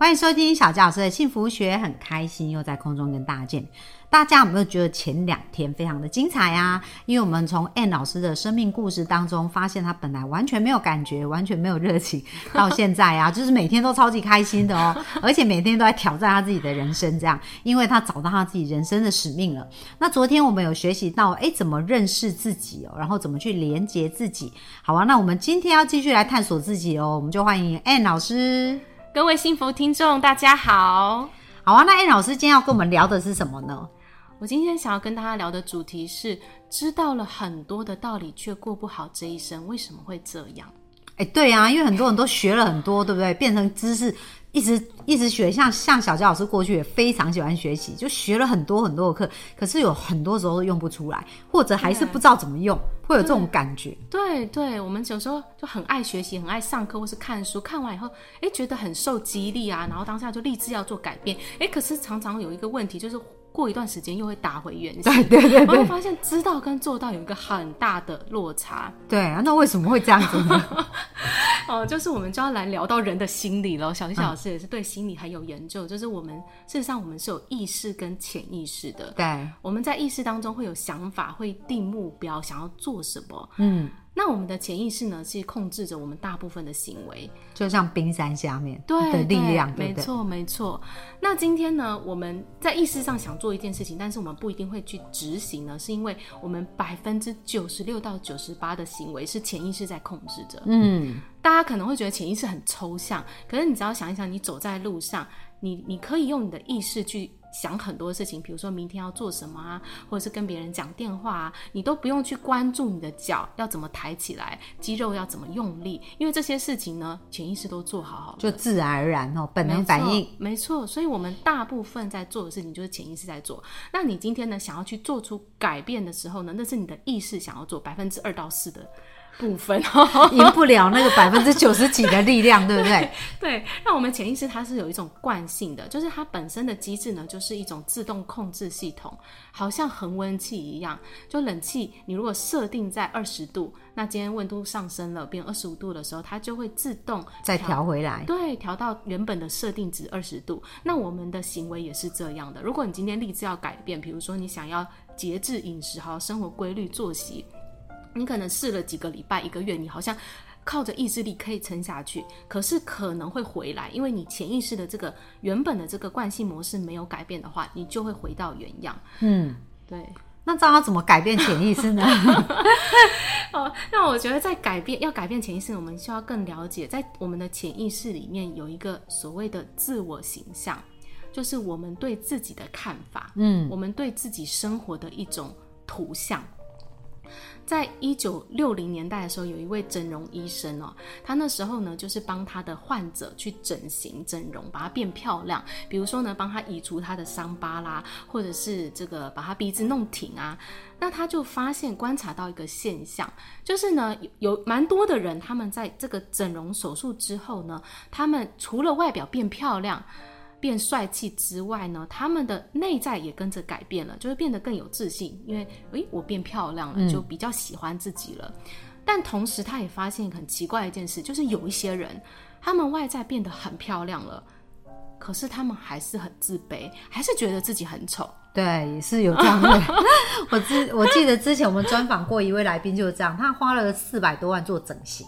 欢迎收听小纪老师的幸福学，很开心又在空中跟大家见。大家有没有觉得前两天非常的精彩啊？因为我们从 Ann 老师的生命故事当中发现，他本来完全没有感觉，完全没有热情，到现在啊，就是每天都超级开心的哦，而且每天都在挑战他自己的人生，这样，因为他找到他自己人生的使命了。那昨天我们有学习到，哎，怎么认识自己哦，然后怎么去连接自己。好啊，那我们今天要继续来探索自己哦，我们就欢迎 Ann 老师。各位幸福听众，大家好。好啊，那 Ann 老师今天要跟我们聊的是什么呢？我今天想要跟大家聊的主题是：知道了很多的道理，却过不好这一生，为什么会这样？哎，对啊，因为很多人都学了很多，对不对？变成知识，一直一直学。像像小杰老师过去也非常喜欢学习，就学了很多很多的课，可是有很多时候都用不出来，或者还是不知道怎么用，会有这种感觉。对对，我们有时候就很爱学习，很爱上课或是看书，看完以后，哎，觉得很受激励啊，然后当下就立志要做改变。哎，可是常常有一个问题就是。过一段时间又会打回原形，对对对对，我发现知道跟做到有一个很大的落差。对啊，那为什么会这样子呢？哦，就是我们就要来聊到人的心理了。小丽小老师也是对心理很有研究，就是我们事实上我们是有意识跟潜意识的。对，我们在意识当中会有想法，会定目标，想要做什么。嗯。那我们的潜意识呢，是控制着我们大部分的行为，就像冰山下面的力量，没错没错。那今天呢，我们在意识上想做一件事情，但是我们不一定会去执行呢，是因为我们百分之九十六到九十八的行为是潜意识在控制着。嗯，大家可能会觉得潜意识很抽象，可是你只要想一想，你走在路上，你你可以用你的意识去。想很多事情，比如说明天要做什么啊，或者是跟别人讲电话啊，你都不用去关注你的脚要怎么抬起来，肌肉要怎么用力，因为这些事情呢，潜意识都做好好，就自然而然哦，本能反应。没错，所以我们大部分在做的事情就是潜意识在做。那你今天呢，想要去做出改变的时候呢，那是你的意识想要做百分之二到四的。部分 赢不了那个百分之九十几的力量，对不对？对，那我们潜意识它是有一种惯性的，就是它本身的机制呢，就是一种自动控制系统，好像恒温器一样。就冷气，你如果设定在二十度，那今天温度上升了，变二十五度的时候，它就会自动再调回来，对，调到原本的设定值二十度。那我们的行为也是这样的。如果你今天立志要改变，比如说你想要节制饮食，好生活规律作息。你可能试了几个礼拜、一个月，你好像靠着意志力可以撑下去，可是可能会回来，因为你潜意识的这个原本的这个惯性模式没有改变的话，你就会回到原样。嗯，对。那知道怎么改变潜意识呢？哦，那我觉得在改变要改变潜意识，我们需要更了解，在我们的潜意识里面有一个所谓的自我形象，就是我们对自己的看法，嗯，我们对自己生活的一种图像。在一九六零年代的时候，有一位整容医生哦，他那时候呢，就是帮他的患者去整形整容，把它变漂亮。比如说呢，帮他移除他的伤疤啦，或者是这个把他鼻子弄挺啊。那他就发现观察到一个现象，就是呢，有蛮多的人，他们在这个整容手术之后呢，他们除了外表变漂亮。变帅气之外呢，他们的内在也跟着改变了，就是变得更有自信。因为，诶，我变漂亮了，就比较喜欢自己了。但同时，他也发现很奇怪的一件事，就是有一些人，他们外在变得很漂亮了，可是他们还是很自卑，还是觉得自己很丑。对，也是有这样的。我之我记得之前我们专访过一位来宾就是这样，他花了四百多万做整形。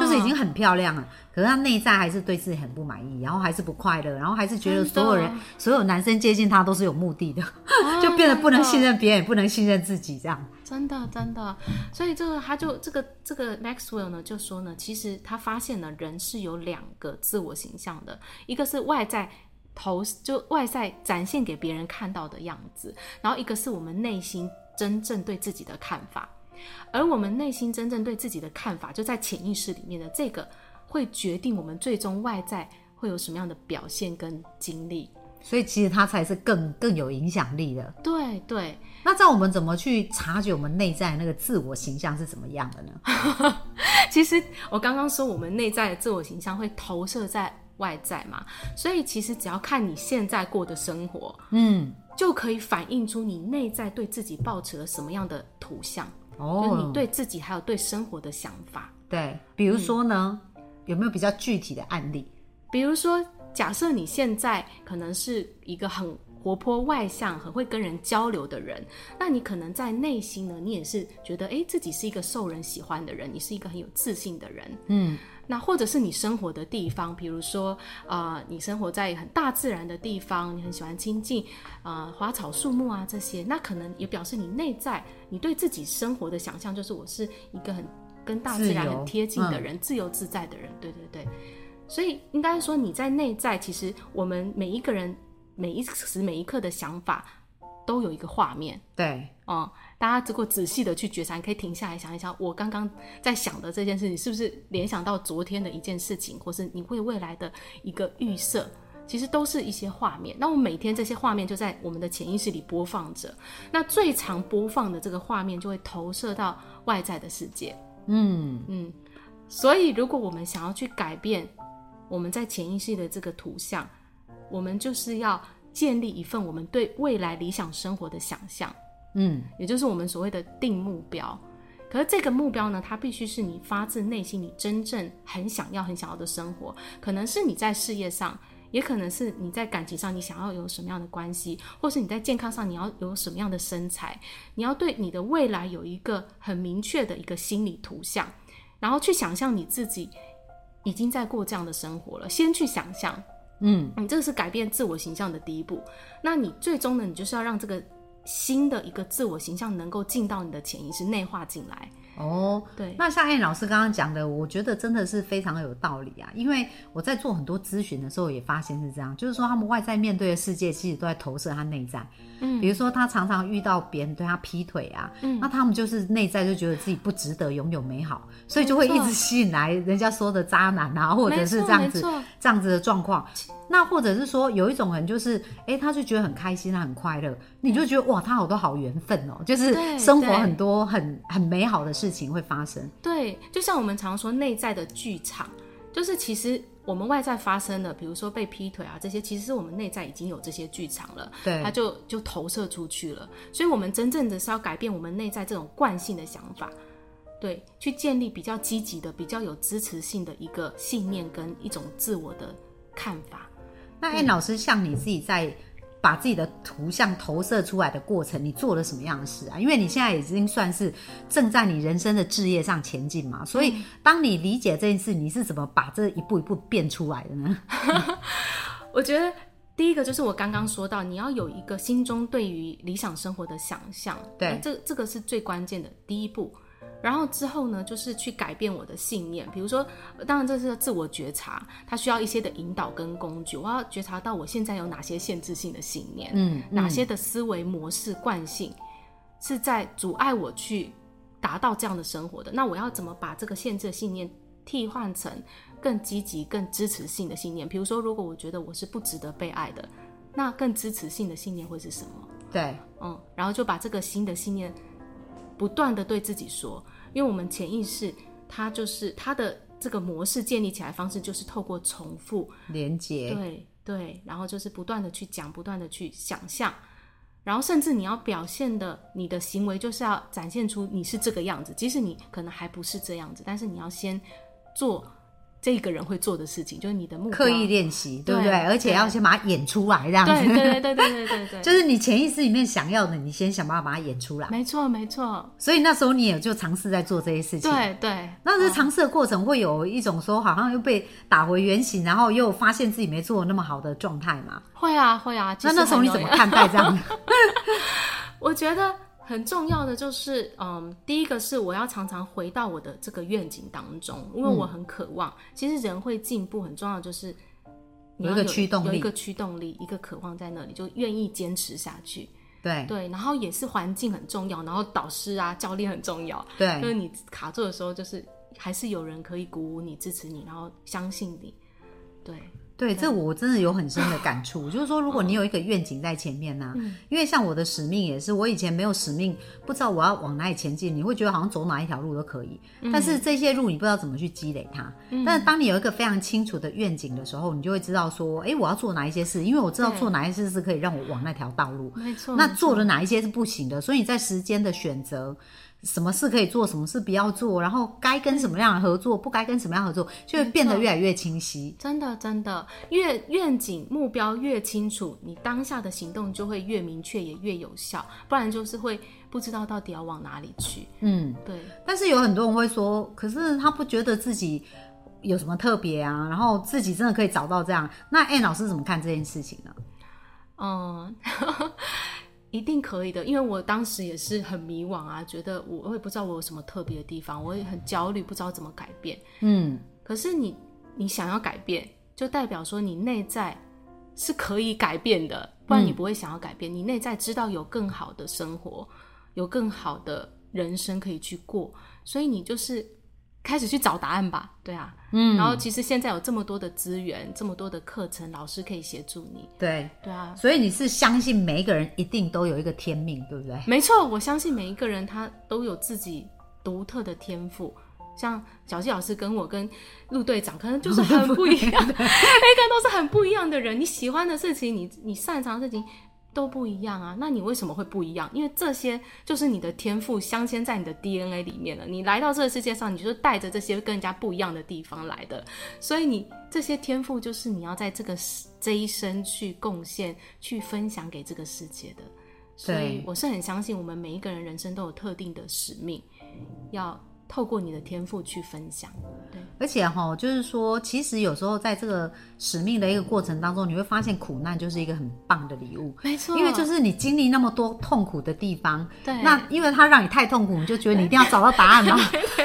就是已经很漂亮了，可是他内在还是对自己很不满意，然后还是不快乐，然后还是觉得所有人、所有男生接近他都是有目的的，就变得不能信任别人，也不能信任自己，这样。真的，真的。所以这个他就这个这个 Maxwell 呢就说呢，其实他发现了人是有两个自我形象的，一个是外在投就外在展现给别人看到的样子，然后一个是我们内心真正对自己的看法。而我们内心真正对自己的看法，就在潜意识里面的这个，会决定我们最终外在会有什么样的表现跟经历。所以其实它才是更更有影响力的。对对。那在我们怎么去察觉我们内在那个自我形象是怎么样的呢？其实我刚刚说我们内在的自我形象会投射在外在嘛，所以其实只要看你现在过的生活，嗯，就可以反映出你内在对自己抱持了什么样的图像，就是哦，你对自己还有对生活的想法。对，比如说呢，有没有比较具体的案例？比如说，假设你现在可能是一个很活泼外向、很会跟人交流的人，那你可能在内心呢，你也是觉得，哎，自己是一个受人喜欢的人，你是一个很有自信的人。嗯，那或者是你生活的地方，比如说，呃，你生活在很大自然的地方，你很喜欢亲近，呃，花草树木啊这些，那可能也表示你内在你对自己生活的想象，就是我是一个很跟大自然很贴近的人，自由自在的人。对对对，所以应该说你在内在，其实我们每一个人每一时每一刻的想法都有一个画面。对，哦、大家如果仔细的去觉察，你可以停下来想一想，我刚刚在想的这件事情，是不是联想到昨天的一件事情，或是你为未来的一个预设？其实都是一些画面。那我每天这些画面就在我们的潜意识里播放着。那最常播放的这个画面，就会投射到外在的世界。嗯，嗯，所以如果我们想要去改变我们在潜意识的这个图像，我们就是要建立一份我们对未来理想生活的想象。嗯，也就是我们所谓的定目标。可是这个目标呢，它必须是你发自内心、你真正很想要、很想要的生活。可能是你在事业上，也可能是你在感情上，你想要有什么样的关系，或是你在健康上，你要有什么样的身材。你要对你的未来有一个很明确的一个心理图像，然后去想象你自己已经在过这样的生活了。先去想象，嗯，你这个是改变自我形象的第一步。那你最终呢，你就是要让这个新的一个自我形象能够进到你的潜意识内化进来。哦，对，那像燕老师刚刚讲的，我觉得真的是非常有道理啊。因为我在做很多咨询的时候，也发现是这样，就是说他们外在面对的世界，其实都在投射他内在。嗯比如说他常常遇到别人对他劈腿啊，嗯那他们就是内在就觉得自己不值得拥有美好，所以就会一直吸引来人家说的渣男啊，或者是这样子这样子的状况。那或者是说有一种人就是，哎、他就觉得很开心，他很快乐，你就觉得哇，他好多好缘分哦，就是生活很多很很美好的事情会发生。对，就像我们常说内在的剧场，就是其实我们外在发生的，比如说被劈腿啊这些，其实是我们内在已经有这些剧场了，对它就就投射出去了。所以，我们真正的是要改变我们内在这种惯性的想法，对，去建立比较积极的、比较有支持性的一个信念跟一种自我的看法。那哎、老师，像你自己在把自己的图像投射出来的过程，你做了什么样的事啊？因为你现在已经算是正在你人生的置业上前进嘛，所以当你理解这件事，你是怎么把这一步一步变出来的呢？我觉得第一个就是我刚刚说到，你要有一个心中对于理想生活的想象，对这这个是最关键的第一步。然后之后呢，就是去改变我的信念，比如说，呃当然这是自我觉察，它需要一些的引导跟工具。我要觉察到我现在有哪些限制性的信念，嗯，哪些的思维模式惯性是在阻碍我去达到这样的生活的？那我要怎么把这个限制的信念替换成更积极、更支持性的信念？比如说，如果我觉得我是不值得被爱的，那更支持性的信念会是什么？对，嗯，然后就把这个新的信念不断的对自己说，因为我们潜意识它就是它的这个模式建立起来的方式，就是透过重复，连接，对对，然后就是不断的去讲，不断的去想象，然后甚至你要表现的你的行为就是要展现出你是这个样子，即使你可能还不是这样子，但是你要先做这个人会做的事情，就是你的目。刻意练习，对不对？而且要先把它演出来，这样子。对对对对对对对。就是你潜意识里面想要的，你先想办法把它演出来。没错没错。所以那时候你也就尝试在做这些事情。对对。那这尝试的过程会有一种说，好像又被打回原形，然后又发现自己没做那么好的状态嘛？会啊会啊。那那时候你怎么看待这样？我觉得很重要的就是，嗯，第一个是我要常常回到我的这个愿景当中，因为我很渴望。其实人会进步，很重要的就是你有一个驱动力有一个驱动力，一个渴望在那里，就愿意坚持下去。对对，然后也是环境很重要，然后导师啊、教练很重要。对就是你卡住的时候，就是还是有人可以鼓舞你、支持你，然后相信你。对，对，这我真的有很深的感触，就是说，如果你有一个愿景在前面呢、因为像我的使命也是，我以前没有使命，不知道我要往哪里前进，你会觉得好像走哪一条路都可以，但是这些路你不知道怎么去积累它。但是当你有一个非常清楚的愿景的时候，你就会知道说，哎，我要做哪一些事，因为我知道做哪一些事是可以让我往那条道路。没错。那做的哪一些是不行的，所以你在时间的选择，什么事可以做，什么事不要做，然后该跟什么样的合作，不该跟什么样的合作，就会变得越来越清晰。真的真的，越愿景目标越清楚，你当下的行动就会越明确，也越有效，不然就是会不知道到底要往哪里去。嗯，对，但是有很多人会说，可是他不觉得自己有什么特别啊，然后自己真的可以找到这样。那 a 老师怎么看这件事情呢？嗯，一定可以的，因为我当时也是很迷惘啊，觉得我我也不知道我有什么特别的地方，我也很焦虑，不知道怎么改变。嗯，可是你你想要改变，就代表说你内在是可以改变的，不然你不会想要改变。你内在知道有更好的生活，有更好的人生可以去过，所以你就是开始去找答案吧。对啊，嗯。然后其实现在有这么多的资源，这么多的课程，老师可以协助你。对，对啊，所以你是相信每一个人一定都有一个天命，对不对？没错，我相信每一个人他都有自己独特的天赋。像小纪老师跟我跟陆队长可能就是很不一样，每个人都是很不一样的人。你喜欢的事情，你你擅长的事情都不一样啊。那你为什么会不一样？因为这些就是你的天赋镶嵌在你的 DNA 里面了。你来到这个世界上，你就是带着这些跟人家不一样的地方来的，所以你这些天赋就是你要在这个这一生去贡献、去分享给这个世界的。所以我是很相信，我们每一个人人生都有特定的使命，要透过你的天赋去分享。对，而且哈，就是说，其实有时候在这个使命的一个过程当中，你会发现苦难就是一个很棒的礼物。没错因为就是你经历那么多痛苦的地方，对那因为它让你太痛苦，你就觉得你一定要找到答案嘛。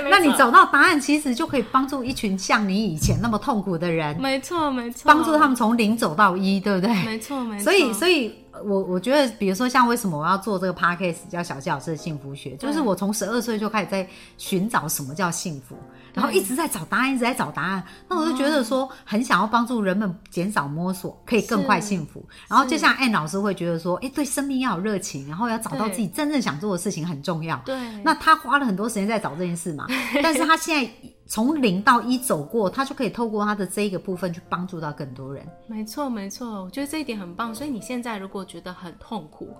那你找到答案，其实就可以帮助一群像你以前那么痛苦的人，没错，没错，帮助他们从零走到一，对不对？没错，没错。所以，所以我我觉得，比如说像为什么我要做这个 podcast 叫小纪老师的幸福学，就是我从十二岁就开始在寻找什么叫幸福，然后一直在找答案，一直在找答案。那我就觉得说，很想要帮助人们减少摸索，可以更快幸福。然后就像 Ann 老师会觉得说，哎，对生命要有热情，然后要找到自己真正想做的事情很重要。对，那他花了很多时间在找这件事嘛，但是他现在从零到一走过，他就可以透过他的这一个部分去帮助到更多人。没错，没错，我觉得这一点很棒。所以你现在如果觉得很痛苦，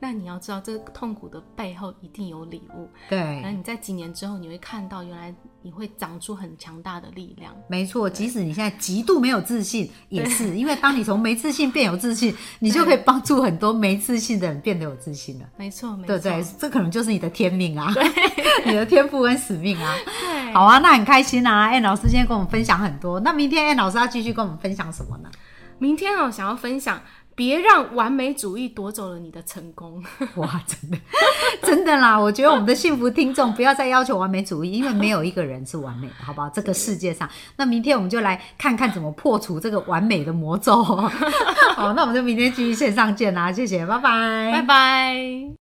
那你要知道，这个痛苦的背后一定有礼物。对，那你在几年之后，你会看到，原来你会长出很强大的力量。没错，即使你现在极度没有自信，也是因为当你从没自信变有自信，你就可以帮助很多没自信的人变得有自信了，没错，没错，对对？这可能就是你的天命啊，你的天赋跟使命啊。对好啊，那很开心啊，Ann 老师今天跟我们分享很多，那明天 Ann 老师要继续跟我们分享什么呢？明天哦，想要分享，别让完美主义夺走了你的成功。哇，真的，真的啦！我觉得我们的幸福听众不要再要求完美主义，因为没有一个人是完美的，好不好？这个世界上，那明天我们就来看看怎么破除这个完美的魔咒哦。好，那我们就明天继续线上见啦，谢谢，拜拜，拜拜。